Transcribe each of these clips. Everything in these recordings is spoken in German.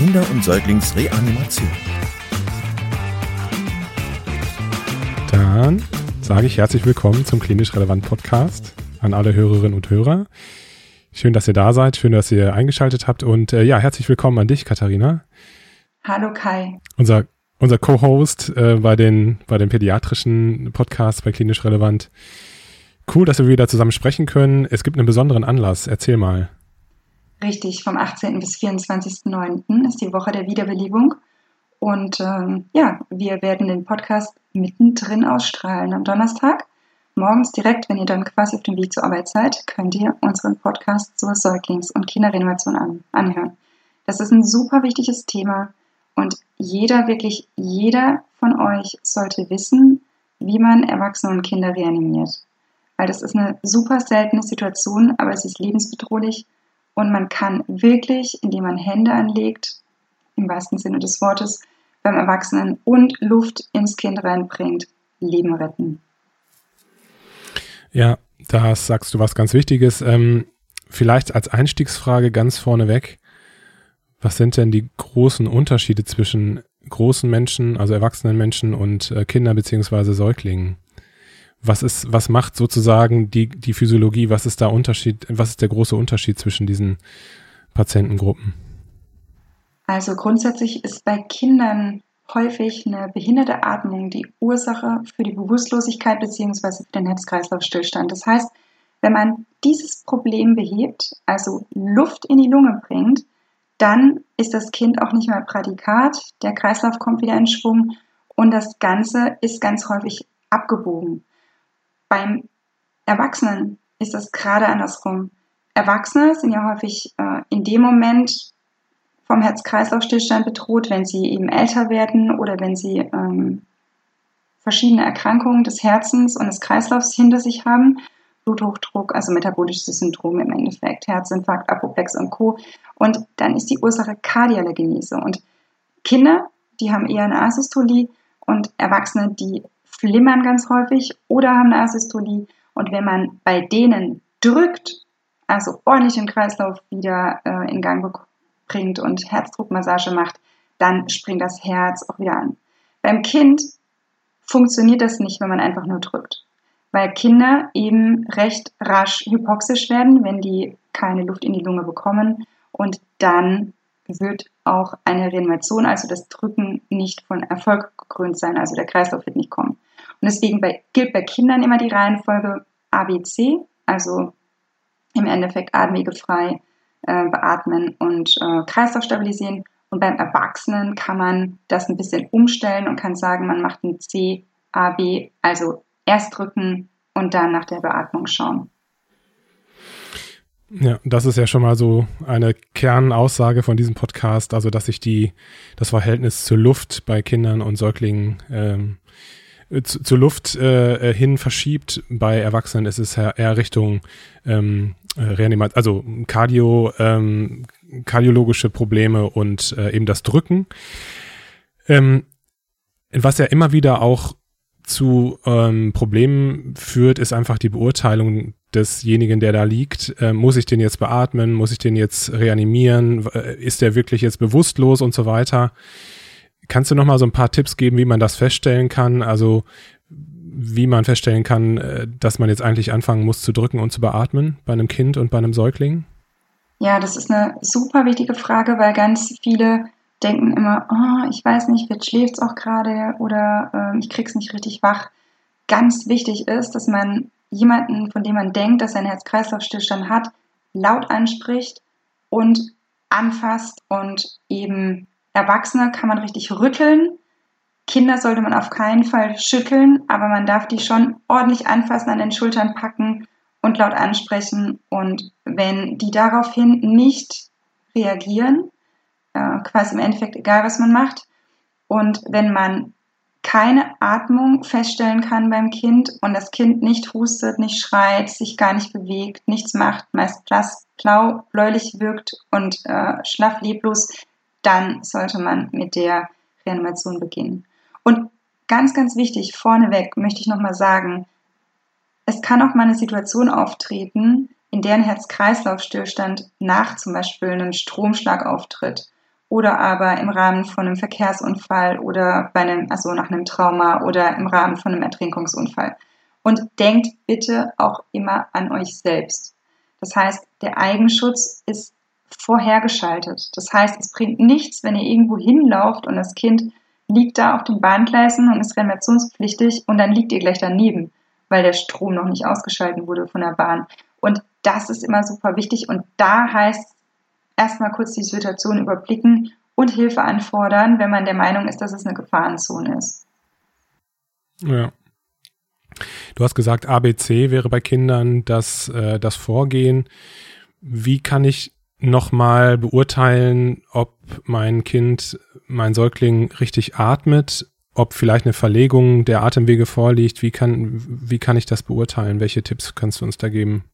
Kinder- und Säuglingsreanimation. Dann sage ich herzlich willkommen zum Klinisch Relevant Podcast an alle Hörerinnen und Hörer. Schön, dass ihr da seid, schön, dass ihr eingeschaltet habt und äh, ja, herzlich willkommen an dich, Katharina. Hallo Kai. Unser, unser Co-Host äh, bei, den, bei den pädiatrischen Podcasts bei Klinisch Relevant. Cool, dass wir wieder zusammen sprechen können. Es gibt einen besonderen Anlass. Erzähl mal. Richtig, vom 18. bis 24.09. ist die Woche der Wiederbelebung. Und ähm, ja, wir werden den Podcast mittendrin ausstrahlen am Donnerstag. Morgens direkt, wenn ihr dann quasi auf dem Weg zur Arbeit seid, könnt ihr unseren Podcast zur Säuglings- und Kinderrenovation an, anhören. Das ist ein super wichtiges Thema und jeder, wirklich jeder von euch sollte wissen, wie man Erwachsene und Kinder reanimiert. Weil das ist eine super seltene Situation, aber es ist lebensbedrohlich und man kann wirklich, indem man Hände anlegt, im wahrsten Sinne des Wortes, beim Erwachsenen und Luft ins Kind reinbringt, Leben retten. Ja, da sagst du was ganz Wichtiges. Ähm, vielleicht als Einstiegsfrage ganz vorneweg. Was sind denn die großen Unterschiede zwischen großen Menschen, also erwachsenen Menschen und äh, Kinder beziehungsweise Säuglingen? Was ist, was macht sozusagen die, die Physiologie? Was ist da Unterschied, was ist der große Unterschied zwischen diesen Patientengruppen? Also grundsätzlich ist bei Kindern häufig eine behinderte Atmung die Ursache für die Bewusstlosigkeit bzw. den Herz-Kreislauf-Stillstand. Das heißt, wenn man dieses Problem behebt, also Luft in die Lunge bringt, dann ist das Kind auch nicht mehr Prädikat, der Kreislauf kommt wieder in Schwung und das Ganze ist ganz häufig abgebogen. Beim Erwachsenen ist das gerade andersrum. Erwachsene sind ja häufig äh, in dem Moment vom Herz-Kreislauf-Stillstand bedroht, wenn sie eben älter werden oder wenn sie ähm, verschiedene Erkrankungen des Herzens und des Kreislaufs hinter sich haben. Bluthochdruck, also metabolische Syndrome im Endeffekt, Herzinfarkt, Apoplex und Co. Und dann ist die Ursache kardiale Genese. Und Kinder, die haben eher eine Asystolie und Erwachsene, die flimmern ganz häufig oder haben eine Asystolie. Und wenn man bei denen drückt, also ordentlich den Kreislauf wieder äh, in Gang bringt und Herzdruckmassage macht, dann springt das Herz auch wieder an. Beim Kind funktioniert das nicht, wenn man einfach nur drückt, weil Kinder eben recht rasch hypoxisch werden, wenn die keine Luft in die Lunge bekommen und dann wird auch eine Reanimation, also das Drücken, nicht von Erfolg gekrönt sein, also der Kreislauf wird nicht kommen. Und deswegen bei, gilt bei Kindern immer die Reihenfolge ABC, also im Endeffekt atemwegefrei äh, beatmen und äh, Kreislauf stabilisieren. Und beim Erwachsenen kann man das ein bisschen umstellen und kann sagen, man macht ein C, A, B, also erst drücken und dann nach der Beatmung schauen. Ja, das ist ja schon mal so eine Kernaussage von diesem Podcast, also dass sich die das Verhältnis zur Luft bei Kindern und Säuglingen ähm, zu, zur Luft äh, hin verschiebt. Bei Erwachsenen ist es eher Richtung ähm, Reanimation, also Cardio, ähm, kardiologische Probleme und äh, eben das Drücken. Ähm, was ja immer wieder auch zu ähm, Problemen führt, ist einfach die Beurteilung desjenigen, der da liegt. Ähm, muss ich den jetzt beatmen? Muss ich den jetzt reanimieren? Ist der wirklich jetzt bewusstlos und so weiter? Kannst du noch mal so ein paar Tipps geben, wie man das feststellen kann? Also wie man feststellen kann, äh, dass man jetzt eigentlich anfangen muss zu drücken und zu beatmen bei einem Kind und bei einem Säugling? Ja, das ist eine super wichtige Frage, weil ganz viele denken immer, oh, ich weiß nicht, jetzt schläft es auch gerade oder äh, ich krieg's nicht richtig wach. Ganz wichtig ist, dass man jemanden, von dem man denkt, dass er einen Herz-Kreislauf-Stillstand hat, laut anspricht und anfasst und eben Erwachsene kann man richtig rütteln. Kinder sollte man auf keinen Fall schütteln, aber man darf die schon ordentlich anfassen, an den Schultern packen und laut ansprechen. Und wenn die daraufhin nicht reagieren, äh, quasi im Endeffekt egal, was man macht. Und wenn man keine Atmung feststellen kann beim Kind und das Kind nicht hustet, nicht schreit, sich gar nicht bewegt, nichts macht, meist blau, bläulich wirkt und äh, schlaff leblos, dann sollte man mit der Reanimation beginnen. Und ganz, ganz wichtig, vorneweg möchte ich nochmal sagen, es kann auch mal eine Situation auftreten, in der ein Herz-Kreislauf-Stillstand nach zum Beispiel einem Stromschlag auftritt oder aber im Rahmen von einem Verkehrsunfall oder bei einem, also nach einem Trauma oder im Rahmen von einem Ertrinkungsunfall. Und denkt bitte auch immer an euch selbst. Das heißt, der Eigenschutz ist vorhergeschaltet. Das heißt, es bringt nichts, wenn ihr irgendwo hinlauft und das Kind liegt da auf den Bahngleisen und ist reanimationspflichtig und dann liegt ihr gleich daneben, weil der Strom noch nicht ausgeschalten wurde von der Bahn. Und das ist immer super wichtig und da heißt erstmal kurz die Situation überblicken und Hilfe anfordern, wenn man der Meinung ist, dass es eine Gefahrenzone ist. Ja. Du hast gesagt, ABC wäre bei Kindern das, äh, das Vorgehen. Wie kann ich nochmal beurteilen, ob mein Kind, mein Säugling richtig atmet, ob vielleicht eine Verlegung der Atemwege vorliegt? Wie kann, wie kann ich das beurteilen? Welche Tipps kannst du uns da geben?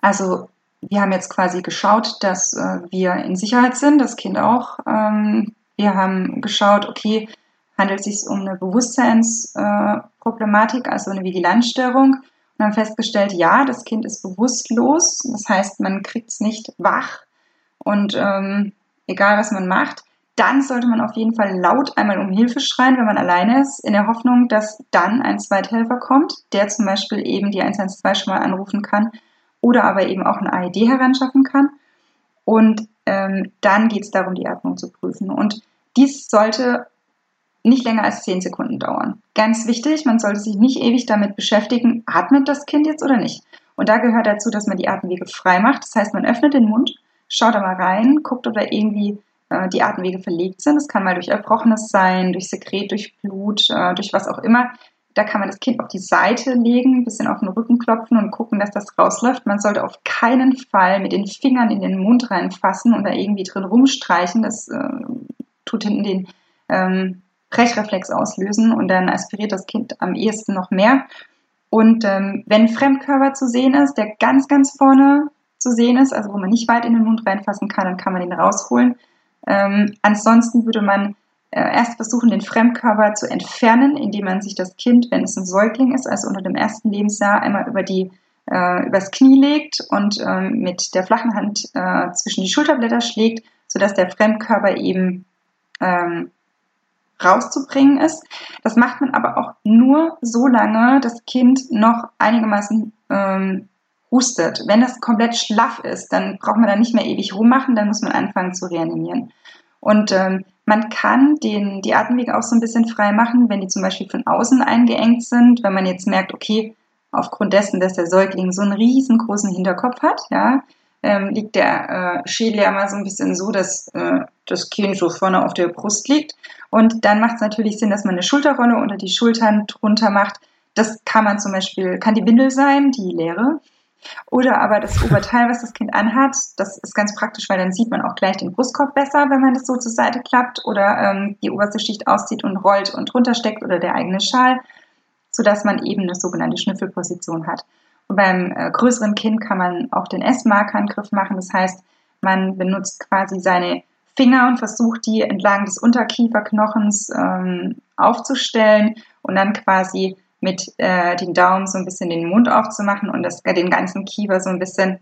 Also wir haben jetzt quasi geschaut, dass äh, wir in Sicherheit sind, das Kind auch. Ähm, wir haben geschaut, okay, handelt es sich um eine Bewusstseinsproblematik, äh, also eine Vigilanzstörung und haben festgestellt, ja, das Kind ist bewusstlos. Das heißt, man kriegt es nicht wach und ähm, egal was man macht, dann sollte man auf jeden Fall laut einmal um Hilfe schreien, wenn man alleine ist, in der Hoffnung, dass dann ein Zweithelfer kommt, der zum Beispiel eben die 112 schon mal anrufen kann oder aber eben auch ein AED heranschaffen kann. Und ähm, dann geht es darum, die Atmung zu prüfen. Und dies sollte nicht länger als 10 Sekunden dauern. Ganz wichtig, man sollte sich nicht ewig damit beschäftigen, atmet das Kind jetzt oder nicht. Und da gehört dazu, dass man die Atemwege frei macht. Das heißt, man öffnet den Mund, schaut da mal rein, guckt, ob da irgendwie äh, die Atemwege verlegt sind. Das kann mal durch Erbrochenes sein, durch Sekret, durch Blut, äh, durch was auch immer. Da kann man das Kind auf die Seite legen, ein bisschen auf den Rücken klopfen und gucken, dass das rausläuft. Man sollte auf keinen Fall mit den Fingern in den Mund reinfassen und da irgendwie drin rumstreichen. Das äh, tut hinten den ähm, Brechreflex auslösen und dann aspiriert das Kind am ehesten noch mehr. Und ähm, wenn Fremdkörper zu sehen ist, der ganz, ganz vorne zu sehen ist, also wo man nicht weit in den Mund reinfassen kann, dann kann man den rausholen. Ähm, ansonsten würde man äh, erst versuchen, den Fremdkörper zu entfernen, indem man sich das Kind, wenn es ein Säugling ist, also unter dem ersten Lebensjahr, einmal über die äh, übers Knie legt und ähm, mit der flachen Hand äh, zwischen die Schulterblätter schlägt, sodass der Fremdkörper eben ähm, rauszubringen ist. Das macht man aber auch nur so lange das Kind noch einigermaßen ähm, hustet. Wenn das komplett schlaff ist, dann braucht man da nicht mehr ewig rummachen, dann muss man anfangen zu reanimieren. Und ähm, man kann den, die Atemwege auch so ein bisschen frei machen, wenn die zum Beispiel von außen eingeengt sind, wenn man jetzt merkt, okay, aufgrund dessen, dass der Säugling so einen riesengroßen Hinterkopf hat, ja, ähm, liegt der äh, Schädel ja mal so ein bisschen so, dass äh, das Kind so vorne auf der Brust liegt. Und dann macht es natürlich Sinn, dass man eine Schulterrolle unter die Schultern drunter macht. Das kann man zum Beispiel, kann die Windel sein, die leere, oder aber das Oberteil, was das Kind anhat, das ist ganz praktisch, weil dann sieht man auch gleich den Brustkorb besser, wenn man das so zur Seite klappt oder ähm, die oberste Schicht auszieht und rollt und drunter steckt oder der eigene Schal, sodass man eben eine sogenannte Schnüffelposition hat. Beim äh, größeren Kind kann man auch den S-Markerangriff machen. Das heißt, man benutzt quasi seine Finger und versucht, die entlang des Unterkieferknochens ähm, aufzustellen und dann quasi mit äh, den Daumen so ein bisschen den Mund aufzumachen und das, äh, den ganzen Kiefer so ein bisschen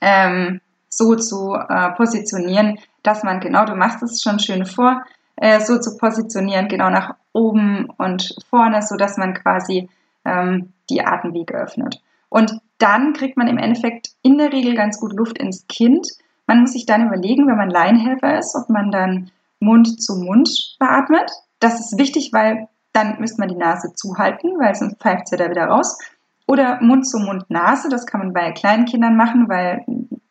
ähm, so zu äh, positionieren, dass man genau, du machst es schon schön vor, äh, so zu positionieren, genau nach oben und vorne, so dass man quasi ähm, die Atemwege öffnet. Und dann kriegt man im Endeffekt in der Regel ganz gut Luft ins Kind. Man muss sich dann überlegen, wenn man Laienhelfer ist, ob man dann Mund zu Mund beatmet. Das ist wichtig, weil dann müsste man die Nase zuhalten, weil sonst pfeift sie da wieder raus. Oder Mund zu Mund Nase, das kann man bei kleinen Kindern machen, weil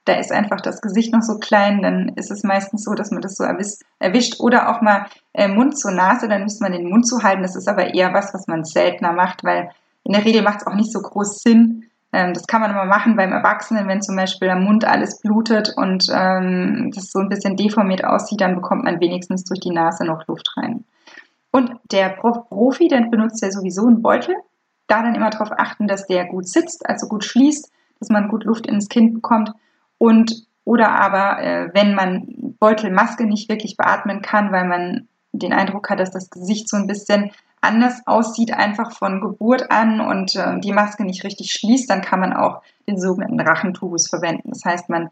da ist einfach das Gesicht noch so klein, dann ist es meistens so, dass man das so erwischt. Oder auch mal äh, Mund zur Nase, dann müsste man den Mund zuhalten. Das ist aber eher was, was man seltener macht, weil in der Regel macht es auch nicht so groß Sinn, Ähm, das kann man immer machen beim Erwachsenen, wenn zum Beispiel der Mund alles blutet und ähm, das so ein bisschen deformiert aussieht, dann bekommt man wenigstens durch die Nase noch Luft rein. Und der Profi, der benutzt ja sowieso einen Beutel. Da dann immer darauf achten, dass der gut sitzt, also gut schließt, dass man gut Luft ins Kind bekommt. Und oder aber, äh, wenn man Beutelmaske nicht wirklich beatmen kann, weil man den Eindruck hat, dass das Gesicht so ein bisschen anders aussieht, einfach von Geburt an und äh, die Maske nicht richtig schließt, dann kann man auch den sogenannten Rachentubus verwenden. Das heißt, man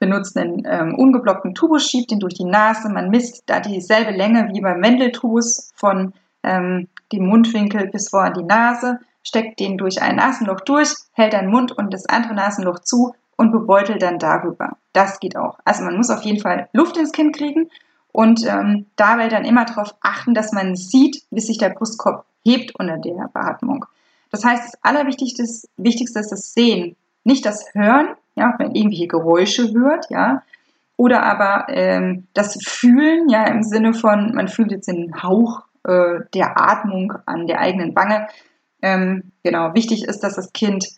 benutzt einen ähm, ungeblockten Tubus, schiebt ihn durch die Nase, man misst da dieselbe Länge wie beim Wendeltubus von ähm, dem Mundwinkel bis vor an die Nase, steckt den durch ein Nasenloch durch, hält einen Mund und das andere Nasenloch zu und bebeutelt dann darüber. Das geht auch. Also man muss auf jeden Fall Luft ins Kind kriegen und ähm, dabei dann immer darauf achten, dass man sieht, wie sich der Brustkorb hebt unter der Beatmung. Das heißt, das Allerwichtigste Wichtigste ist das Sehen, nicht das Hören, ja, wenn irgendwelche Geräusche hört, ja, oder aber ähm, das Fühlen, ja, im Sinne von, man fühlt jetzt den Hauch äh, der Atmung an der eigenen Wange. Ähm, genau, wichtig ist, dass das Kind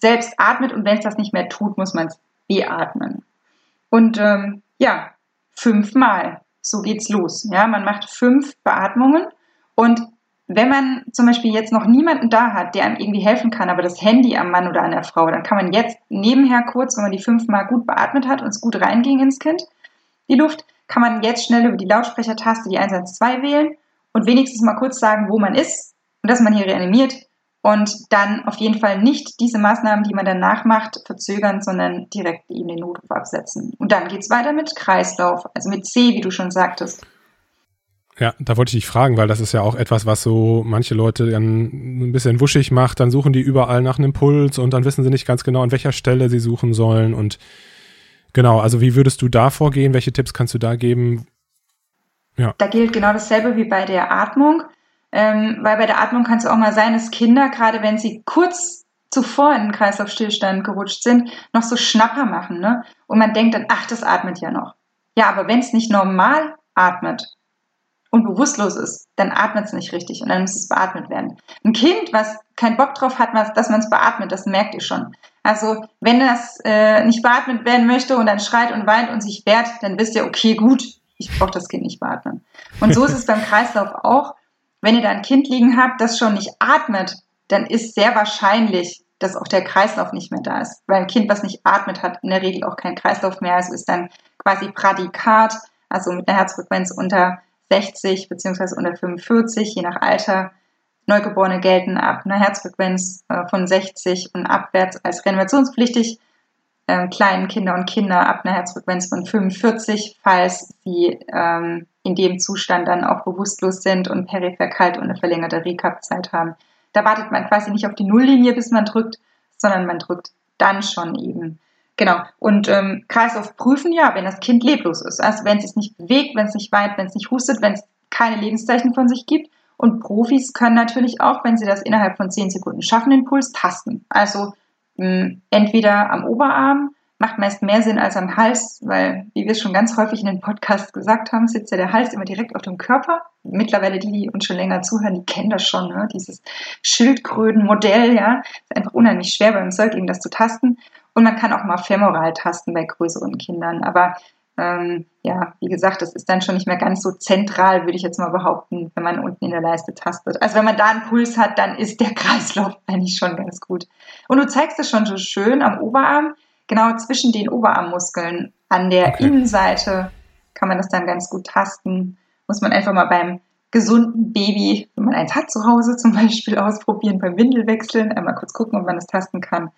selbst atmet und wenn es das nicht mehr tut, muss man es beatmen. Und ähm, ja, fünfmal so geht's los. Ja, man macht fünf Beatmungen und wenn man zum Beispiel jetzt noch niemanden da hat, der einem irgendwie helfen kann, aber das Handy am Mann oder an der Frau, dann kann man jetzt nebenher kurz, wenn man die fünfmal gut beatmet hat und es gut reinging ins Kind, die Luft, kann man jetzt schnell über die Lautsprechertaste die 112 wählen und wenigstens mal kurz sagen, wo man ist und dass man hier reanimiert und dann auf jeden Fall nicht diese Maßnahmen, die man danach macht, verzögern, sondern direkt eben den Notruf absetzen. Und dann geht es weiter mit Kreislauf, also mit C, wie du schon sagtest. Ja, da wollte ich dich fragen, weil das ist ja auch etwas, was so manche Leute dann ein bisschen wuschig macht. Dann suchen die überall nach einem Impuls und dann wissen sie nicht ganz genau, an welcher Stelle sie suchen sollen. Und genau, also wie würdest du da vorgehen? Welche Tipps kannst du da geben? Ja. Da gilt genau dasselbe wie bei der Atmung. Ähm, weil bei der Atmung kann es auch mal sein, dass Kinder, gerade wenn sie kurz zuvor in den Kreislaufstillstand gerutscht sind, noch so Schnapper machen. Ne? Und man denkt dann, ach, das atmet ja noch. Ja, aber wenn es nicht normal atmet und bewusstlos ist, dann atmet es nicht richtig und dann muss es beatmet werden. Ein Kind, was keinen Bock drauf hat, dass man es beatmet, das merkt ihr schon. Also wenn das äh, nicht beatmet werden möchte und dann schreit und weint und sich wehrt, dann wisst ihr, okay, gut, ich brauche das Kind nicht beatmen. Und so ist es beim Kreislauf auch. Wenn ihr da ein Kind liegen habt, das schon nicht atmet, dann ist sehr wahrscheinlich, dass auch der Kreislauf nicht mehr da ist. Weil ein Kind, was nicht atmet, hat in der Regel auch keinen Kreislauf mehr. Also ist dann quasi Prädikat, also mit einer Herzfrequenz unter 60 beziehungsweise unter 45, je nach Alter. Neugeborene gelten ab einer Herzfrequenz äh, von 60 und abwärts als reanimationspflichtig ähm, kleinen Kinder und Kinder ab einer Herzfrequenz von 45, falls sie ähm, in dem Zustand dann auch bewusstlos sind und peripher kalt und eine verlängerte Recap-Zeit haben. Da wartet man quasi nicht auf die Nulllinie, bis man drückt, sondern man drückt dann schon eben. Genau. Und ähm, Kreislauf prüfen ja, wenn das Kind leblos ist. Also wenn es sich nicht bewegt, wenn es nicht weint, wenn es nicht hustet, wenn es keine Lebenszeichen von sich gibt. Und Profis können natürlich auch, wenn sie das innerhalb von 10 Sekunden schaffen, den Puls tasten. Also hm, entweder am Oberarm, macht meist mehr Sinn als am Hals, weil, wie wir es schon ganz häufig in den Podcasts gesagt haben, sitzt ja der Hals immer direkt auf dem Körper. Mittlerweile die, die uns schon länger zuhören, die kennen das schon, ne? dieses Schildkrötenmodell, ja. Ist einfach unheimlich schwer beim Säugling das zu tasten. Und man kann auch mal femoral tasten bei größeren Kindern. Aber ähm, ja, wie gesagt, das ist dann schon nicht mehr ganz so zentral, würde ich jetzt mal behaupten, wenn man unten in der Leiste tastet. Also wenn man da einen Puls hat, dann ist der Kreislauf eigentlich schon ganz gut. Und du zeigst es schon so schön am Oberarm, genau zwischen den Oberarmmuskeln an der okay. Innenseite kann man das dann ganz gut tasten. Muss man einfach mal beim gesunden Baby, wenn man eins hat zu Hause zum Beispiel, ausprobieren, beim Windelwechseln, einmal kurz gucken, ob man das tasten kann.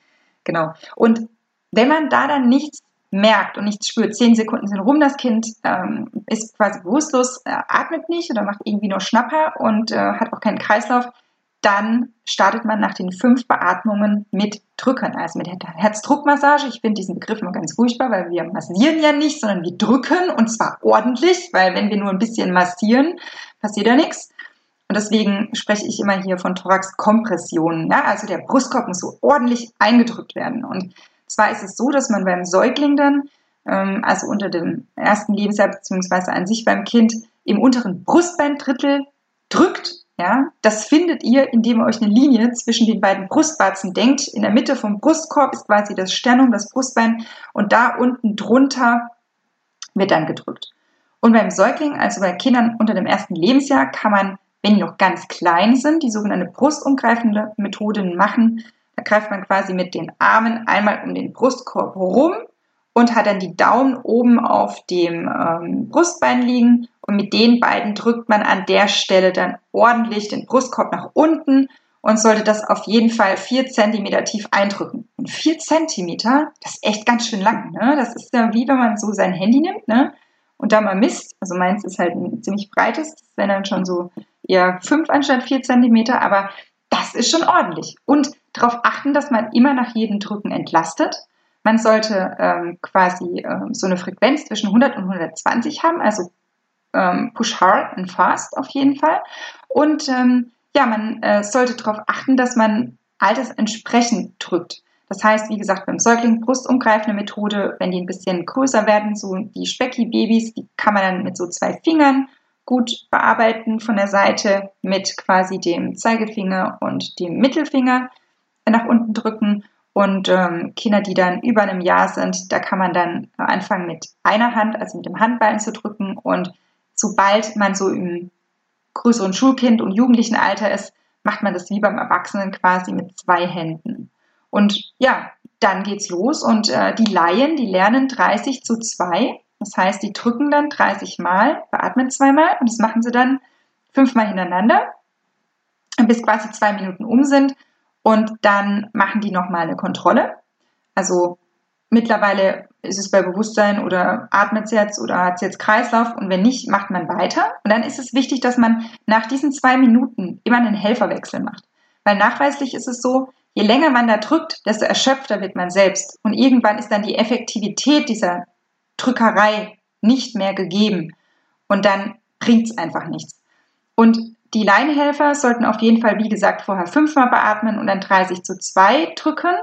Genau. Und wenn man da dann nichts merkt und nichts spürt, zehn Sekunden sind rum, das Kind ähm, ist quasi bewusstlos, äh, atmet nicht oder macht irgendwie nur Schnapper und äh, hat auch keinen Kreislauf, dann startet man nach den fünf Beatmungen mit Drückern, also mit Herzdruckmassage. Ich finde diesen Begriff immer ganz furchtbar, weil wir massieren ja nicht, sondern wir drücken und zwar ordentlich, weil wenn wir nur ein bisschen massieren, passiert ja nichts. Und deswegen spreche ich immer hier von Thoraxkompressionen. Ja? Also der Brustkorb muss so ordentlich eingedrückt werden. Und zwar ist es so, dass man beim Säugling dann, ähm, also unter dem ersten Lebensjahr beziehungsweise an sich beim Kind, im unteren Brustbeindrittel drückt, Ja, das findet ihr, indem ihr euch eine Linie zwischen den beiden Brustwarzen denkt. In der Mitte vom Brustkorb ist quasi das Sternum, das Brustbein und da unten drunter wird dann gedrückt. Und beim Säugling, also bei Kindern unter dem ersten Lebensjahr, kann man, wenn die noch ganz klein sind, die sogenannte brustumgreifende Methode machen. Da greift man quasi mit den Armen einmal um den Brustkorb herum und hat dann die Daumen oben auf dem ähm, Brustbein liegen und mit den beiden drückt man an der Stelle dann ordentlich den Brustkorb nach unten und sollte das auf jeden Fall vier Zentimeter tief eindrücken. Und vier Zentimeter, das ist echt ganz schön lang. Ne? Das ist ja wie wenn man so sein Handy nimmt ne? und da mal misst. Also meins ist halt ein ziemlich breites, wäre dann schon so eher fünf anstatt vier Zentimeter, aber das ist schon ordentlich. Und darauf achten, dass man immer nach jedem Drücken entlastet man sollte ähm, quasi ähm, so eine Frequenz zwischen 100 und 120 haben, also ähm, push hard and fast auf jeden Fall. Und ähm, ja, man äh, sollte darauf achten, dass man altersentsprechend drückt. Das heißt, wie gesagt, beim Säugling brustumgreifende Methode, wenn die ein bisschen größer werden, so die Specki-Babys, die kann man dann mit so zwei Fingern gut bearbeiten von der Seite mit quasi dem Zeigefinger und dem Mittelfinger nach unten drücken und ähm, Kinder, die dann über einem Jahr sind, da kann man dann anfangen mit einer Hand, also mit dem Handballen zu drücken. Und sobald man so im größeren Schulkind und jugendlichen Alter ist, macht man das wie beim Erwachsenen quasi mit zwei Händen. Und ja, dann geht's los und äh, die Laien, die lernen 30 zu 2. Das heißt, die drücken dann 30 Mal, beatmen zweimal und das machen sie dann fünfmal hintereinander, bis quasi zwei Minuten um sind. Und dann machen die nochmal eine Kontrolle. Also mittlerweile ist es bei Bewusstsein oder atmet es jetzt oder hat es jetzt Kreislauf und wenn nicht, macht man weiter. Und dann ist es wichtig, dass man nach diesen zwei Minuten immer einen Helferwechsel macht. Weil nachweislich ist es so, je länger man da drückt, desto erschöpfter wird man selbst. Und irgendwann ist dann die Effektivität dieser Drückerei nicht mehr gegeben. Und dann bringt es einfach nichts. Und die Leinhelfer sollten auf jeden Fall, wie gesagt, vorher fünfmal beatmen und dann 30 zu 2 drücken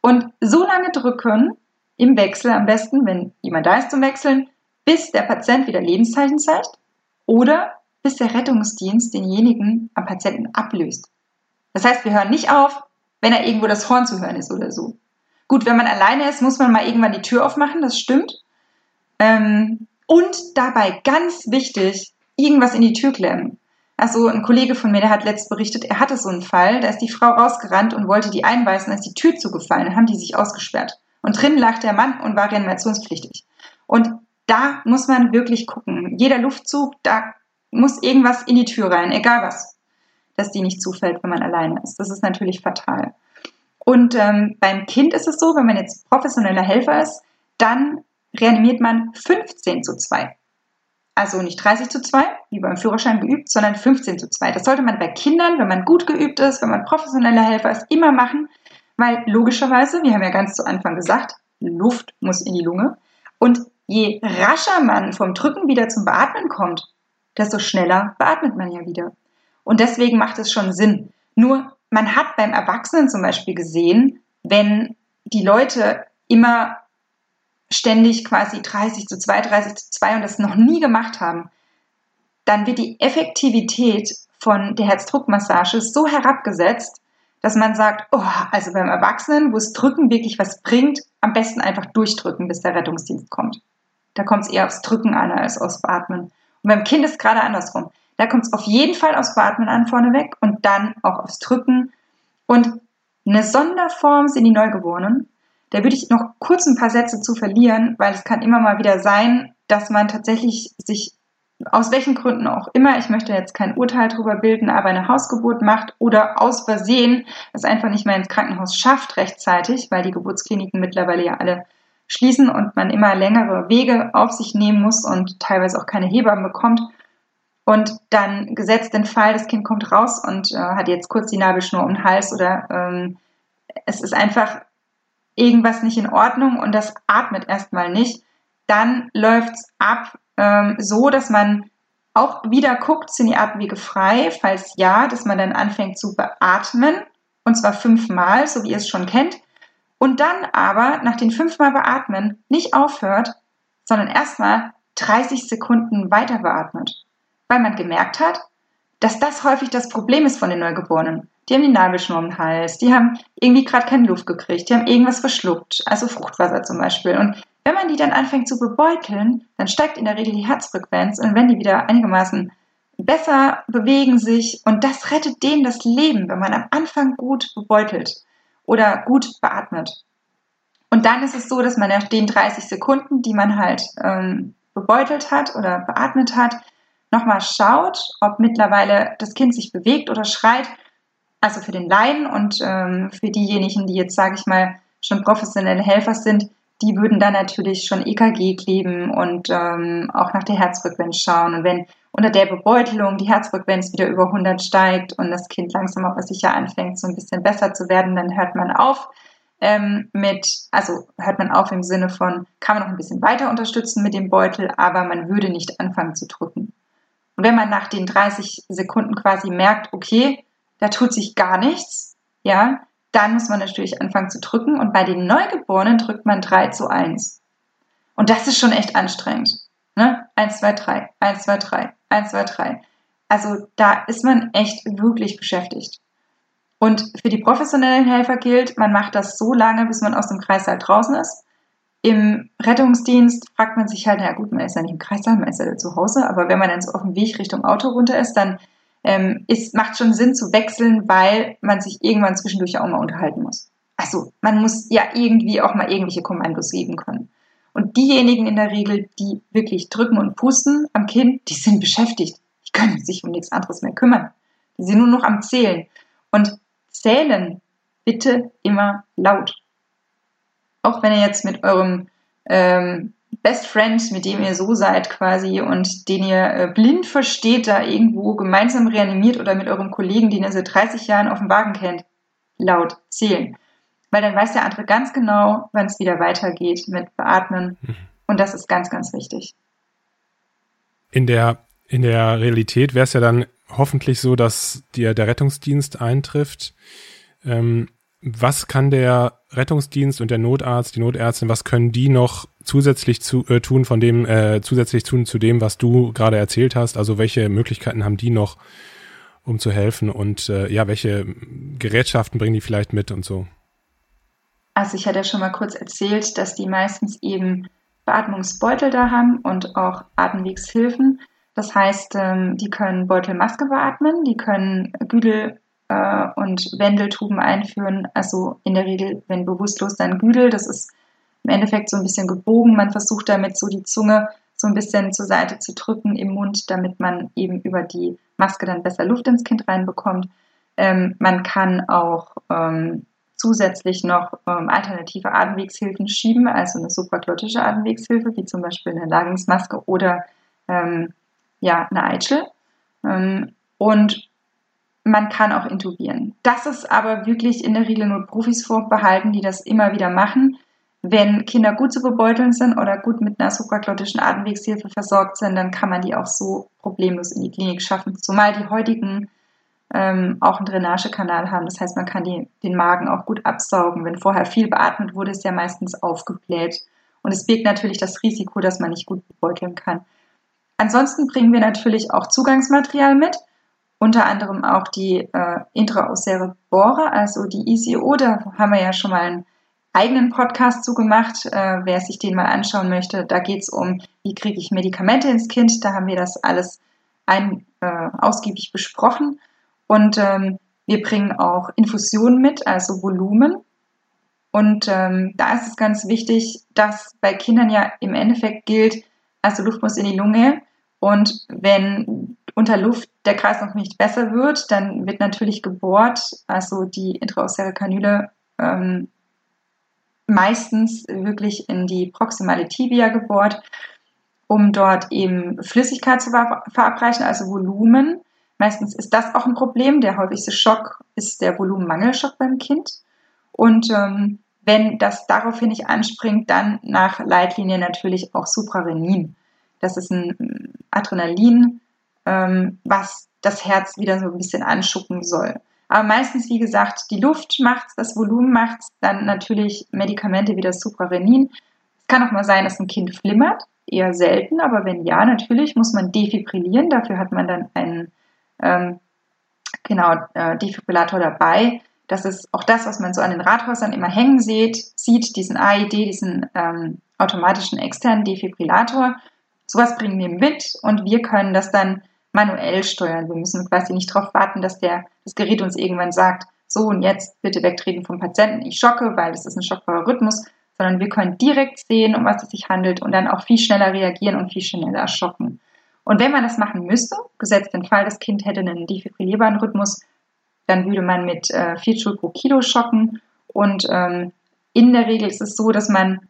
und so lange drücken, im Wechsel am besten, wenn jemand da ist zum Wechseln, bis der Patient wieder Lebenszeichen zeigt oder bis der Rettungsdienst denjenigen am Patienten ablöst. Das heißt, wir hören nicht auf, wenn er irgendwo das Horn zu hören ist oder so. Gut, wenn man alleine ist, muss man mal irgendwann die Tür aufmachen, das stimmt. Ähm, und dabei ganz wichtig, irgendwas in die Tür klemmen. Also ein Kollege von mir, der hat letzt berichtet, er hatte so einen Fall, da ist die Frau rausgerannt und wollte die einweisen, da ist die Tür zugefallen, dann haben die sich ausgesperrt. Und drin lag der Mann und war reanimationspflichtig. Und da muss man wirklich gucken. Jeder Luftzug, da muss irgendwas in die Tür rein, egal was, dass die nicht zufällt, wenn man alleine ist. Das ist natürlich fatal. Und ähm, beim Kind ist es so, wenn man jetzt professioneller Helfer ist, dann reanimiert man 15 zu 2. Also nicht 30 zu 2, wie beim Führerschein geübt, sondern 15 zu 2. Das sollte man bei Kindern, wenn man gut geübt ist, wenn man professioneller Helfer ist, immer machen, weil logischerweise, wir haben ja ganz zu Anfang gesagt, Luft muss in die Lunge. Und je rascher man vom Drücken wieder zum Beatmen kommt, desto schneller beatmet man ja wieder. Und deswegen macht es schon Sinn. Nur man hat beim Erwachsenen zum Beispiel gesehen, wenn die Leute immer ständig quasi 30 zu 2, 30 zu 2 und das noch nie gemacht haben, dann wird die Effektivität von der Herzdruckmassage so herabgesetzt, dass man sagt, oh, also beim Erwachsenen, wo es Drücken wirklich was bringt, am besten einfach durchdrücken, bis der Rettungsdienst kommt. Da kommt es eher aufs Drücken an als aufs Beatmen. Und beim Kind ist gerade andersrum. Da kommt es auf jeden Fall aufs Beatmen an vorneweg und dann auch aufs Drücken. Und eine Sonderform sind die Neugeborenen. Da würde ich noch kurz ein paar Sätze zu verlieren, weil es kann immer mal wieder sein, dass man tatsächlich sich aus welchen Gründen auch immer, ich möchte jetzt kein Urteil darüber bilden, aber eine Hausgeburt macht oder aus Versehen es einfach nicht mehr ins Krankenhaus schafft rechtzeitig, weil die Geburtskliniken mittlerweile ja alle schließen und man immer längere Wege auf sich nehmen muss und teilweise auch keine Hebammen bekommt. Und dann gesetzt den Fall, das Kind kommt raus und äh, hat jetzt kurz die Nabelschnur um den Hals oder ähm, es ist einfach irgendwas nicht in Ordnung und das atmet erstmal nicht, dann läuft es ab ähm, so, dass man auch wieder guckt, sind die Atemwege frei? Falls ja, dass man dann anfängt zu beatmen und zwar fünfmal, so wie ihr es schon kennt. Und dann aber nach den fünfmal beatmen nicht aufhört, sondern erstmal 30 Sekunden weiter beatmet, weil man gemerkt hat, dass das häufig das Problem ist von den Neugeborenen. Die haben die Nabelschnur im Hals, die haben irgendwie gerade keine Luft gekriegt, die haben irgendwas verschluckt, also Fruchtwasser zum Beispiel. Und wenn man die dann anfängt zu bebeuteln, dann steigt in der Regel die Herzfrequenz und wenn die wieder einigermaßen besser bewegen sich und das rettet denen das Leben, wenn man am Anfang gut bebeutelt oder gut beatmet. Und dann ist es so, dass man nach den 30 Sekunden, die man halt ähm, bebeutelt hat oder beatmet hat, nochmal schaut, ob mittlerweile das Kind sich bewegt oder schreit. Also für den Laien und ähm, für diejenigen, die jetzt, sage ich mal, schon professionelle Helfer sind, die würden dann natürlich schon EKG kleben und ähm, auch nach der Herzfrequenz schauen. Und wenn unter der Bebeutelung die Herzfrequenz wieder über 100 steigt und das Kind langsam aber sicher anfängt, so ein bisschen besser zu werden, dann hört man auf ähm, mit, also hört man auf im Sinne von, kann man noch ein bisschen weiter unterstützen mit dem Beutel, aber man würde nicht anfangen zu drücken. Und wenn man nach den 30 Sekunden quasi merkt, okay, da tut sich gar nichts, ja, dann muss man natürlich anfangen zu drücken und bei den Neugeborenen drückt man 3 zu 1. Und das ist schon echt anstrengend. Ne? 1, 2, 3, 1, 2, 3, 1, 2, 3. Also da ist man echt wirklich beschäftigt. Und für die professionellen Helfer gilt, man macht das so lange, bis man aus dem Kreißsaal draußen ist. Im Rettungsdienst fragt man sich halt, na gut, man ist ja nicht im Kreißsaal, man ist ja zu Hause, aber wenn man dann so auf dem Weg Richtung Auto runter ist, dann ähm, ist, macht schon Sinn zu wechseln, weil man sich irgendwann zwischendurch auch mal unterhalten muss. Also man muss ja irgendwie auch mal irgendwelche Kommandos geben können. Und diejenigen in der Regel, die wirklich drücken und pusten am Kind, die sind beschäftigt. Die können sich um nichts anderes mehr kümmern. Die sind nur noch am Zählen. Und zählen bitte immer laut. Auch wenn ihr jetzt mit eurem ähm, Best Friend, mit dem ihr so seid quasi und den ihr äh, blind versteht, da irgendwo gemeinsam reanimiert oder mit eurem Kollegen, den ihr seit 30 Jahren auf dem Wagen kennt, laut zählen. Weil dann weiß der andere ganz genau, wann es wieder weitergeht mit Beatmen. Mhm. Und das ist ganz, ganz wichtig. In der, in der Realität wäre es ja dann hoffentlich so, dass dir der Rettungsdienst eintrifft. Ähm, was kann der Rettungsdienst und der Notarzt, die Notärztin, was können die noch zusätzlich zu, äh, tun von dem, äh, zusätzlich tun zu dem, was du gerade erzählt hast? Also welche Möglichkeiten haben die noch, um zu helfen und äh, ja, welche Gerätschaften bringen die vielleicht mit und so? Also ich hatte ja schon mal kurz erzählt, dass die meistens eben Beatmungsbeutel da haben und auch Atemwegshilfen. Das heißt, ähm, die können Beutelmaske beatmen, die können Güdel äh, und Wendeltuben einführen. Also in der Regel, wenn bewusstlos, dann Güdel. Das ist im Endeffekt so ein bisschen gebogen. Man versucht damit so die Zunge so ein bisschen zur Seite zu drücken im Mund, damit man eben über die Maske dann besser Luft ins Kind reinbekommt. Ähm, man kann auch ähm, zusätzlich noch ähm, alternative Atemwegshilfen schieben, also eine supraglottische Atemwegshilfe, wie zum Beispiel eine Lagungsmaske oder ähm, ja, eine Eichel. Ähm, und man kann auch intubieren. Das ist aber wirklich in der Regel nur Profis vorbehalten, die das immer wieder machen. Wenn Kinder gut zu bebeuteln sind oder gut mit einer supraglottischen Atemwegshilfe versorgt sind, dann kann man die auch so problemlos in die Klinik schaffen. Zumal die heutigen ähm, auch einen Drainagekanal haben. Das heißt, man kann die, den Magen auch gut absaugen. Wenn vorher viel beatmet wurde, ist der meistens aufgebläht. Und es birgt natürlich das Risiko, dass man nicht gut bebeuteln kann. Ansonsten bringen wir natürlich auch Zugangsmaterial mit, unter anderem auch die äh, intraosäre Bohrer, also die ICO. Da haben wir ja schon mal einen eigenen Podcast zugemacht. Äh, wer sich den mal anschauen möchte, da geht es um, wie kriege ich Medikamente ins Kind. Da haben wir das alles ein, äh, ausgiebig besprochen. Und ähm, wir bringen auch Infusionen mit, also Volumen. Und ähm, da ist es ganz wichtig, dass bei Kindern ja im Endeffekt gilt, also Luft muss in die Lunge. Und wenn unter Luft der Kreislauf nicht besser wird, dann wird natürlich gebohrt, also die intraosäre Kanüle ähm, meistens wirklich in die proximale Tibia gebohrt, um dort eben Flüssigkeit zu verabreichen, also Volumen. Meistens ist das auch ein Problem. Der häufigste Schock ist der Volumenmangelschock beim Kind. Und ähm, wenn das daraufhin nicht anspringt, dann nach Leitlinie natürlich auch Suprarenin. Das ist ein Adrenalin, ähm, was das Herz wieder so ein bisschen anschucken soll. Aber meistens, wie gesagt, die Luft macht's, das Volumen macht's, dann natürlich Medikamente wie das Suprarenin. Es kann auch mal sein, dass ein Kind flimmert, eher selten, aber wenn ja, natürlich muss man defibrillieren. Dafür hat man dann einen ähm, genau äh, Defibrillator dabei. Das ist auch das, was man so an den Rathäusern immer hängen sieht, sieht diesen AED, diesen ähm, automatischen externen Defibrillator. Sowas bringen wir mit und wir können das dann manuell steuern. Wir müssen quasi nicht darauf warten, dass der, das Gerät uns irgendwann sagt, so und jetzt bitte wegtreten vom Patienten, ich schocke, weil das ist ein schockbarer Rhythmus, sondern wir können direkt sehen, um was es sich handelt und dann auch viel schneller reagieren und viel schneller schocken. Und wenn man das machen müsste, gesetzt den Fall, das Kind hätte einen defibrillierbaren Rhythmus, dann würde man mit äh, 4 Joule pro Kilo schocken und ähm, in der Regel ist es so, dass man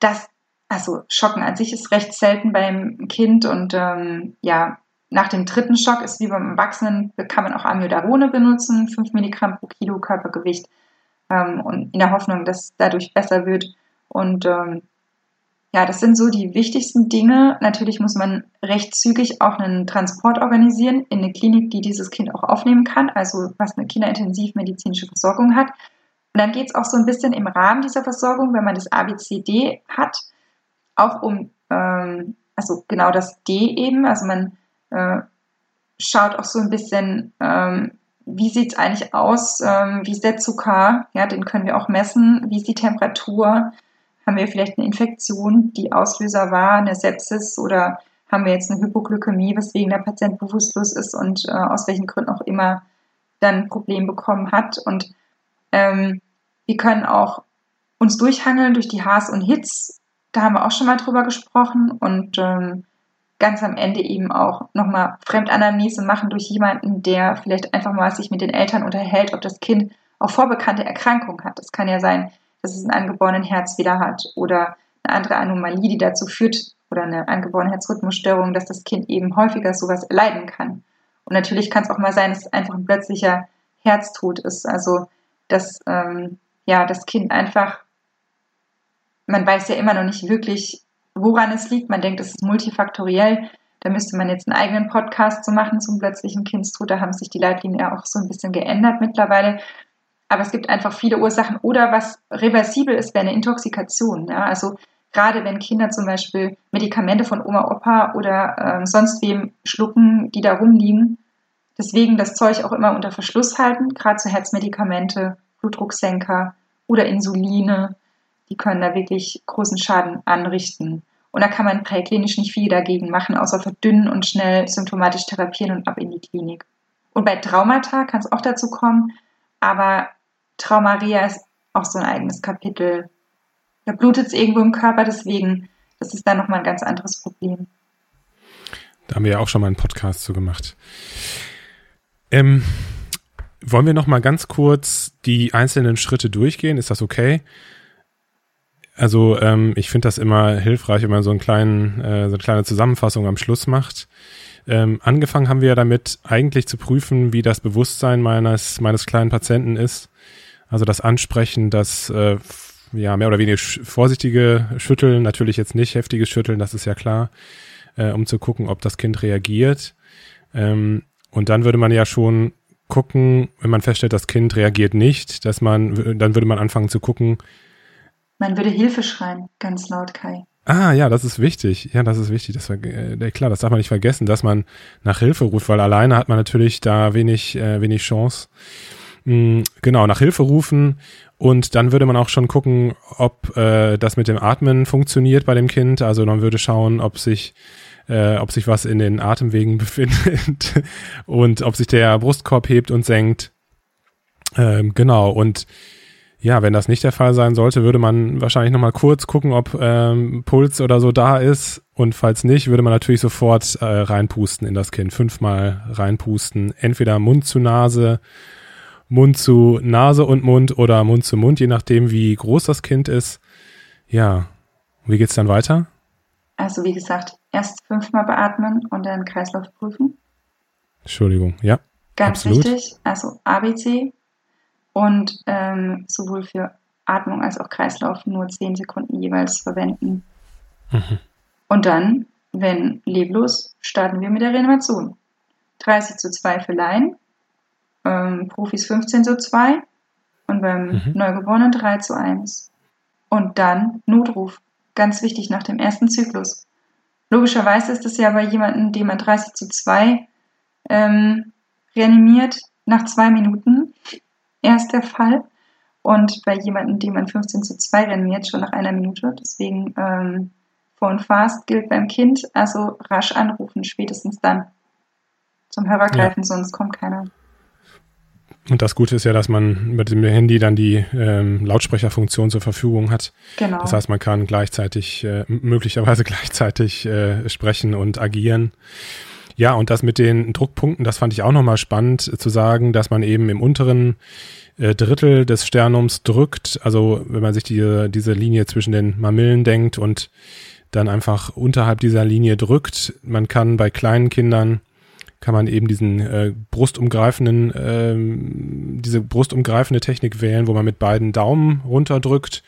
das, also Schocken an sich ist recht selten beim Kind und ähm, ja, nach dem dritten Schock ist wie beim Erwachsenen, kann man auch Amiodarone benutzen, 5 Milligramm pro Kilo Körpergewicht ähm, und in der Hoffnung, dass dadurch besser wird. Und ähm, ja, das sind so die wichtigsten Dinge. Natürlich muss man recht zügig auch einen Transport organisieren in eine Klinik, die dieses Kind auch aufnehmen kann, also was eine kinderintensivmedizinische Versorgung hat. Und dann geht es auch so ein bisschen im Rahmen dieser Versorgung, wenn man das ABCD hat, auch um, ähm, also genau das D eben, also man äh, schaut auch so ein bisschen, ähm, wie sieht es eigentlich aus, ähm, wie ist der Zucker, ja, den können wir auch messen, wie ist die Temperatur, haben wir vielleicht eine Infektion, die Auslöser war, eine Sepsis oder haben wir jetzt eine Hypoglykämie, weswegen der Patient bewusstlos ist und äh, aus welchen Gründen auch immer dann ein Problem bekommen hat. Und ähm, wir können auch uns durchhangeln durch die Haars und Hits. Da haben wir auch schon mal drüber gesprochen. Und ähm, ganz am Ende eben auch nochmal Fremdanamnese machen durch jemanden, der vielleicht einfach mal sich mit den Eltern unterhält, ob das Kind auch vorbekannte Erkrankungen hat. Es kann ja sein, dass es einen angeborenen Herzfehler hat oder eine andere Anomalie, die dazu führt, oder eine angeborene Herzrhythmusstörung, dass das Kind eben häufiger sowas erleiden kann. Und natürlich kann es auch mal sein, dass es einfach ein plötzlicher Herztod ist. Also, dass ähm, ja, das Kind einfach, man weiß ja immer noch nicht wirklich, woran es liegt. Man denkt, es ist multifaktoriell. Da müsste man jetzt einen eigenen Podcast zu machen zum plötzlichen Kindstod. Da haben sich die Leitlinien ja auch so ein bisschen geändert mittlerweile. Aber es gibt einfach viele Ursachen. Oder was reversibel ist, wäre eine Intoxikation. Ja? Also gerade wenn Kinder zum Beispiel Medikamente von Oma, Opa oder äh, sonst wem schlucken, die da rumliegen. Deswegen das Zeug auch immer unter Verschluss halten, gerade so Herzmedikamente, Blutdrucksenker oder Insuline die können da wirklich großen Schaden anrichten. Und da kann man präklinisch nicht viel dagegen machen, außer verdünnen und schnell symptomatisch therapieren und ab in die Klinik. Und bei Traumata kann es auch dazu kommen, aber Traumaria ist auch so ein eigenes Kapitel. Da blutet es irgendwo im Körper, deswegen, das ist dann nochmal ein ganz anderes Problem. Da haben wir ja auch schon mal einen Podcast zu gemacht. Ähm, wollen wir noch mal ganz kurz die einzelnen Schritte durchgehen? Ist das okay? Also ähm, ich finde das immer hilfreich, wenn man so, einen kleinen, äh, so eine kleine Zusammenfassung am Schluss macht. Ähm, angefangen haben wir ja damit, eigentlich zu prüfen, wie das Bewusstsein meines, meines kleinen Patienten ist. Also das Ansprechen, das äh, ja mehr oder weniger vorsichtige Schütteln, natürlich jetzt nicht heftiges Schütteln, das ist ja klar, äh, um zu gucken, ob das Kind reagiert. Ähm, und dann würde man ja schon gucken, wenn man feststellt, das Kind reagiert nicht, dass man, dann würde man anfangen zu gucken, man würde Hilfe schreien, ganz laut, Kai. Ah, ja, das ist wichtig. Ja, das ist wichtig. Das war äh, klar, das darf man nicht vergessen, dass man nach Hilfe ruft, weil alleine hat man natürlich da wenig, äh, wenig Chance. Mhm, genau, nach Hilfe rufen und dann würde man auch schon gucken, ob äh, das mit dem Atmen funktioniert bei dem Kind. Also man würde schauen, ob sich äh, ob sich was in den Atemwegen befindet und ob sich der Brustkorb hebt und senkt. Ähm, genau, und ja, wenn das nicht der Fall sein sollte, würde man wahrscheinlich nochmal kurz gucken, ob ähm, Puls oder so da ist. Und falls nicht, würde man natürlich sofort äh, reinpusten in das Kind. Fünfmal reinpusten. Entweder Mund zu Nase, Mund zu Nase und Mund oder Mund zu Mund, je nachdem, wie groß das Kind ist. Ja, wie geht's dann weiter? Also wie gesagt, erst fünfmal beatmen und dann Kreislauf prüfen. Entschuldigung, ja. Ganz absolut. wichtig, also ABC, und ähm, sowohl für Atmung als auch Kreislauf nur 10 Sekunden jeweils verwenden. Mhm. Und dann, wenn leblos, starten wir mit der Reanimation. 30 zu 2 für Laien, ähm, Profis 15 zu 2 und beim mhm. Neugeborenen 3 zu 1. Und dann Notruf, ganz wichtig nach dem ersten Zyklus. Logischerweise ist es ja bei jemandem, dem man 30 zu 2 ähm, reanimiert nach zwei Minuten erst der Fall. Und bei jemandem, dem man 15 zu 2 reanimiert, schon nach einer Minute. Deswegen ähm, Phone Fast gilt beim Kind, also rasch anrufen, spätestens dann. Zum Hörer greifen, ja. sonst kommt keiner. Und das Gute ist ja, dass man mit dem Handy dann die ähm, Lautsprecherfunktion zur Verfügung hat. Genau. Das heißt, man kann gleichzeitig, äh, möglicherweise gleichzeitig äh, sprechen und agieren. Ja, und das mit den Druckpunkten, das fand ich auch nochmal spannend äh, zu sagen, dass man eben im unteren äh, Drittel des Sternums drückt. Also wenn man sich die, diese Linie zwischen den Mamillen denkt und dann einfach unterhalb dieser Linie drückt. Man kann bei kleinen Kindern kann man eben diesen äh, brustumgreifenden, ähm, diese brustumgreifende Technik wählen, wo man mit beiden Daumen runterdrückt.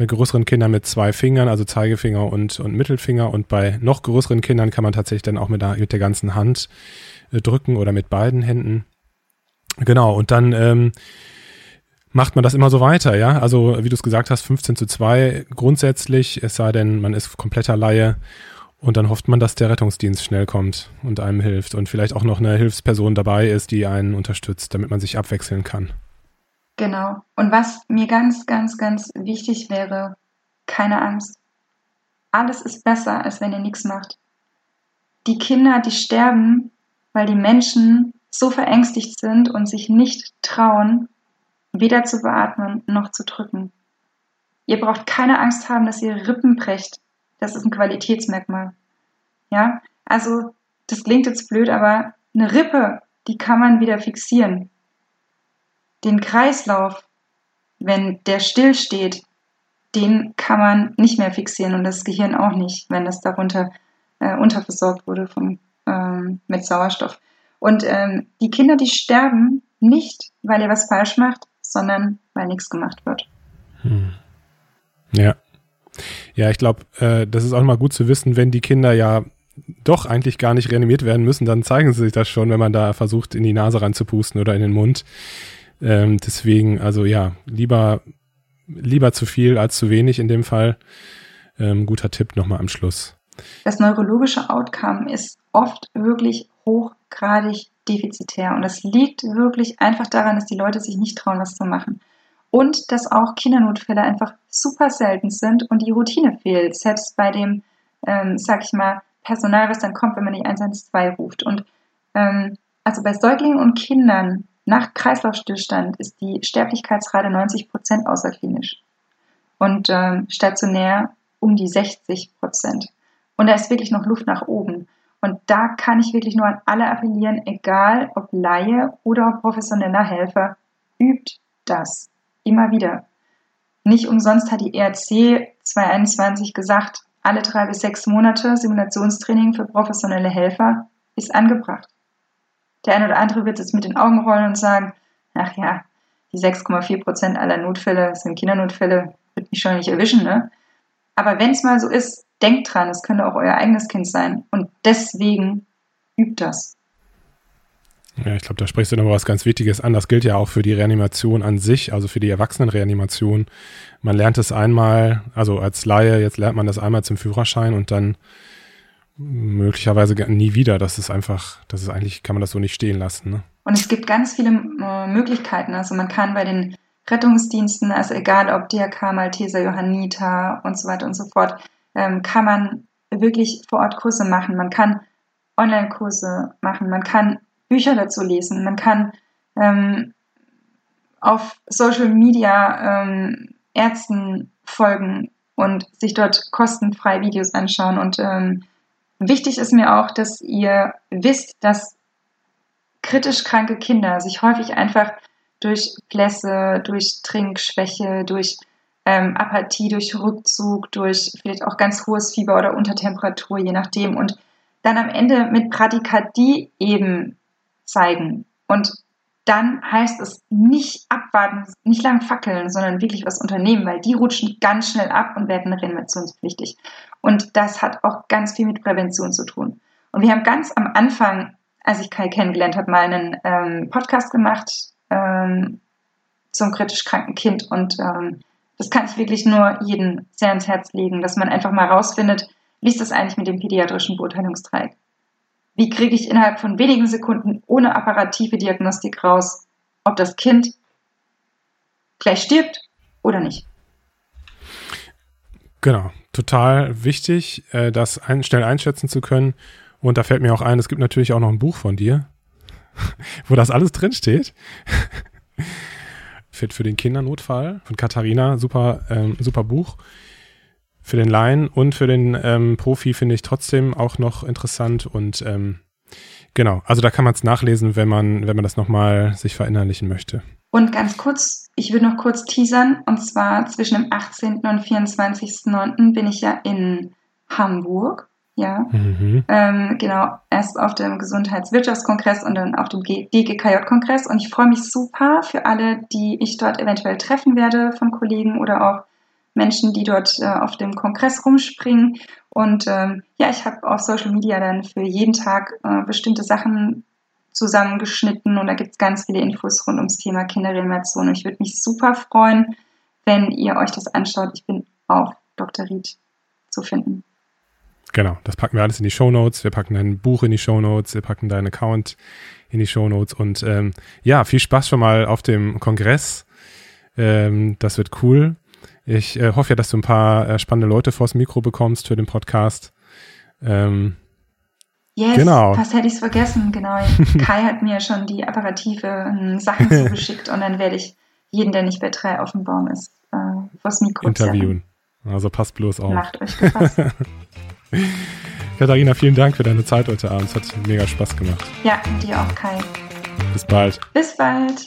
Bei größeren Kindern mit zwei Fingern, also Zeigefinger und, und Mittelfinger. Und bei noch größeren Kindern kann man tatsächlich dann auch mit der, mit der ganzen Hand äh, drücken oder mit beiden Händen. Genau, und dann ähm, macht man das immer so weiter, ja? Also, wie du es gesagt hast, 15 zu 2 grundsätzlich, es sei denn, man ist kompletter Laie. Und dann hofft man, dass der Rettungsdienst schnell kommt und einem hilft und vielleicht auch noch eine Hilfsperson dabei ist, die einen unterstützt, damit man sich abwechseln kann. Genau. Und was mir ganz, ganz, ganz wichtig wäre, keine Angst. Alles ist besser, als wenn ihr nichts macht. Die Kinder, die sterben, weil die Menschen so verängstigt sind und sich nicht trauen, weder zu beatmen noch zu drücken. Ihr braucht keine Angst haben, dass ihr Rippen brecht. Das ist ein Qualitätsmerkmal. Ja, also das klingt jetzt blöd, aber eine Rippe, die kann man wieder fixieren. Den Kreislauf, wenn der still steht, den kann man nicht mehr fixieren und das Gehirn auch nicht, wenn das darunter äh, unterversorgt wurde vom, ähm, mit Sauerstoff. Und ähm, die Kinder, die sterben nicht, weil ihr was falsch macht, sondern weil nichts gemacht wird. Hm. Ja. Ja, ich glaube, äh, das ist auch mal gut zu wissen, wenn die Kinder ja doch eigentlich gar nicht reanimiert werden müssen, dann zeigen sie sich das schon, wenn man da versucht, in die Nase reinzupusten oder in den Mund. Ähm, deswegen, also ja, lieber, lieber zu viel als zu wenig in dem Fall. Ähm, guter Tipp nochmal am Schluss. Das neurologische Outcome ist oft wirklich hochgradig defizitär. Und das liegt wirklich einfach daran, dass die Leute sich nicht trauen, was zu machen. Und dass auch Kindernotfälle einfach super selten sind und die Routine fehlt, selbst bei dem, ähm, sag ich mal, Personal, was dann kommt, wenn man die 112 ruft. Und ähm, also bei Säuglingen und Kindern nach Kreislaufstillstand ist die Sterblichkeitsrate 90 Prozent außerklinisch und ähm, stationär um die 60 Prozent. Und da ist wirklich noch Luft nach oben. Und da kann ich wirklich nur an alle appellieren, egal ob Laie oder professioneller Helfer, übt das immer wieder. Nicht umsonst hat die ERC 2021 gesagt, alle drei bis sechs Monate Simulationstraining für professionelle Helfer ist angebracht. Der eine oder andere wird jetzt mit den Augen rollen und sagen, ach ja, die 6,4 Prozent aller Notfälle sind Kindernotfälle, wird mich schon nicht erwischen, ne? Aber wenn es mal so ist, denkt dran, es könnte auch euer eigenes Kind sein. Und deswegen übt das. Ja, ich glaube, da sprichst du noch was ganz Wichtiges an. Das gilt ja auch für die Reanimation an sich, also für die Erwachsenenreanimation. Man lernt es einmal, also als Laie, jetzt lernt man das einmal zum Führerschein und dann möglicherweise nie wieder. Das ist einfach, das ist eigentlich, kann man das so nicht stehen lassen. Ne? Und es gibt ganz viele äh, Möglichkeiten. Also man kann bei den Rettungsdiensten, also egal ob DRK, Malteser, Johanniter und so weiter und so fort, ähm, kann man wirklich vor Ort Kurse machen. Man kann Online-Kurse machen. Man kann Bücher dazu lesen. Man kann ähm, auf Social Media ähm, Ärzten folgen und sich dort kostenfrei Videos anschauen. Und ähm, wichtig ist mir auch, dass ihr wisst, dass kritisch kranke Kinder sich häufig einfach durch Blässe, durch Trinkschwäche, durch ähm, Apathie, durch Rückzug, durch vielleicht auch ganz hohes Fieber oder Untertemperatur, je nachdem. Und dann am Ende mit Bradykardie eben zeigen. Und dann heißt es nicht abwarten, nicht lang fackeln, sondern wirklich was unternehmen, weil die rutschen ganz schnell ab und werden reanimationspflichtig. Und das hat auch ganz viel mit Prävention zu tun. Und wir haben ganz am Anfang, als ich Kai kennengelernt habe, mal einen ähm, Podcast gemacht ähm, zum kritisch kranken Kind. Und ähm, das kann ich wirklich nur jedem sehr ans Herz legen, dass man einfach mal rausfindet, wie ist das eigentlich mit dem pädiatrischen Beurteilungsdreieck? Wie kriege ich innerhalb von wenigen Sekunden ohne apparative Diagnostik raus, ob das Kind gleich stirbt oder nicht. Genau, total wichtig, äh, das schnell einschätzen zu können. Und da fällt mir auch ein, es gibt natürlich auch noch ein Buch von dir, wo das alles drinsteht. Fit für den Kindernotfall von Katharina, super, ähm, super Buch. Für den Laien und für den ähm, Profi finde ich trotzdem auch noch interessant und ähm, genau, also da kann man es nachlesen, wenn man, wenn man das nochmal sich verinnerlichen möchte. Und ganz kurz, ich will noch kurz teasern, und zwar zwischen dem 18. und 24.09. bin ich ja in Hamburg. Ja, mhm. ähm, genau, erst auf dem Gesundheitswirtschaftskongress und dann auf dem DGKJ-Kongress. Und ich freue mich super für alle, die ich dort eventuell treffen werde von Kollegen oder auch Menschen, die dort äh, auf dem Kongress rumspringen. Und ähm, ja, ich habe auf Social Media dann für jeden Tag äh, bestimmte Sachen zusammengeschnitten und da gibt es ganz viele Infos rund ums Thema Kinderreanimation. Und ich würde mich super freuen, wenn ihr euch das anschaut. Ich bin auf Dr. Ried zu finden. Genau, das packen wir alles in die Show Notes. Wir packen dein Buch in die Show Notes. Wir packen deinen Account in die Show Notes. Und ähm, ja, viel Spaß schon mal auf dem Kongress. Ähm, das wird cool. Ich äh, hoffe ja, dass du ein paar äh, spannende Leute vors Mikro bekommst für den Podcast. Ähm, Yes, genau. fast hätte ich es vergessen. Genau. Kai hat mir schon die apparativen Sachen zugeschickt und dann werde ich jeden, der nicht bei drei auf dem Baum ist, äh, vors Mikro interviewen. Zerren. Also passt bloß auf. Macht euch gefasst. Katharina, vielen Dank für deine Zeit heute Abend. Es hat mega Spaß gemacht. Ja, dir auch, Kai. Bis bald. Bis bald.